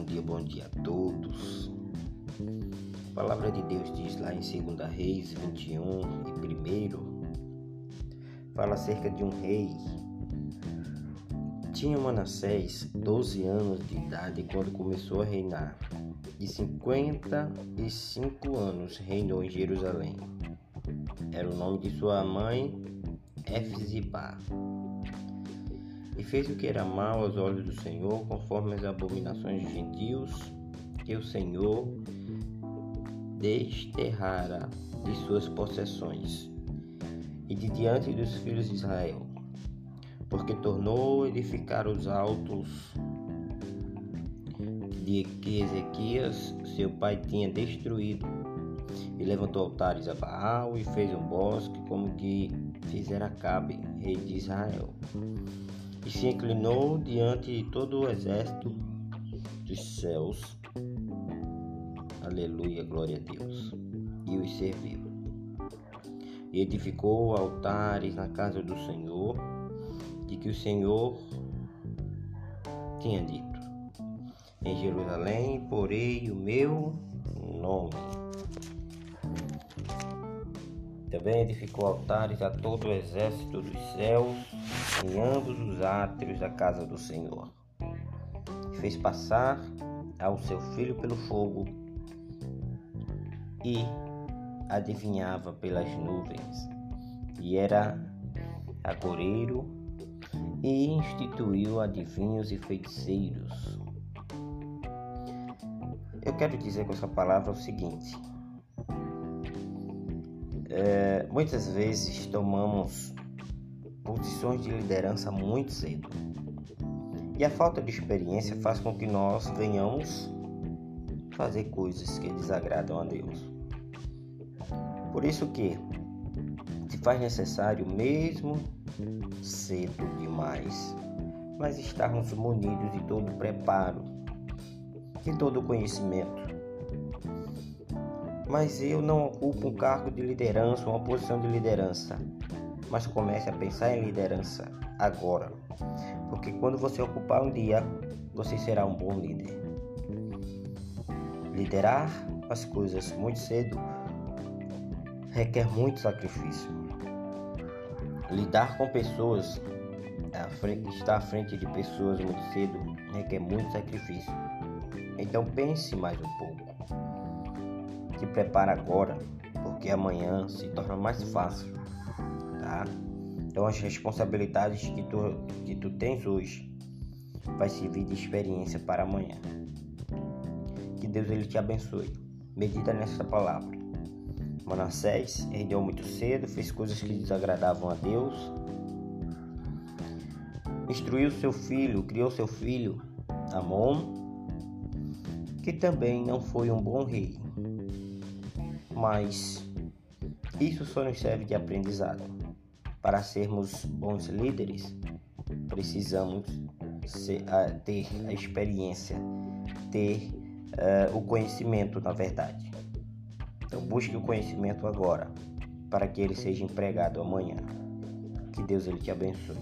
bom dia, bom dia a todos. A palavra de Deus diz lá em 2 Reis 21 e 1 fala acerca de um rei. Tinha Manassés 12 anos de idade quando começou a reinar, e 55 anos reinou em Jerusalém. Era o nome de sua mãe, Efzibah. E fez o que era mal aos olhos do Senhor, conforme as abominações dos gentios, que o Senhor desterrara de suas possessões e de diante dos filhos de Israel, porque tornou edificar os altos de que Ezequias, seu pai, tinha destruído, e levantou altares a Baal e fez um bosque como que fizera Cabe, rei de Israel. E se inclinou diante de todo o exército dos céus Aleluia, glória a Deus. E os serviu. E edificou altares na casa do Senhor, de que o Senhor tinha dito: Em Jerusalém porei o meu nome. Também edificou altares a todo o exército dos céus, em ambos os átrios da casa do Senhor. Fez passar ao seu filho pelo fogo e adivinhava pelas nuvens, e era agoreiro e instituiu adivinhos e feiticeiros. Eu quero dizer com essa palavra o seguinte: é, muitas vezes tomamos posições de liderança muito cedo. E a falta de experiência faz com que nós venhamos fazer coisas que desagradam a Deus. Por isso que se faz necessário mesmo cedo demais, mas estarmos munidos de todo o preparo, de todo o conhecimento. Mas eu não ocupo um cargo de liderança, uma posição de liderança, mas comece a pensar em liderança agora, porque quando você ocupar um dia, você será um bom líder. Liderar as coisas muito cedo requer muito sacrifício. Lidar com pessoas, estar à frente de pessoas muito cedo requer muito sacrifício. Então pense mais um pouco. Se prepara agora, porque amanhã se torna mais fácil, Então as responsabilidades que tu, que tu tens hoje vai servir de experiência para amanhã. Deus ele te abençoe. Medita nessa palavra. Manassés herdeu muito cedo, fez coisas que desagradavam a Deus. Instruiu seu filho, criou seu filho, Amon, que também não foi um bom rei. Mas isso só nos serve de aprendizado. Para sermos bons líderes, precisamos ser, ter a experiência, ter uh, o conhecimento, na verdade. Então busque o conhecimento agora, para que ele seja empregado amanhã. Que Deus ele te abençoe.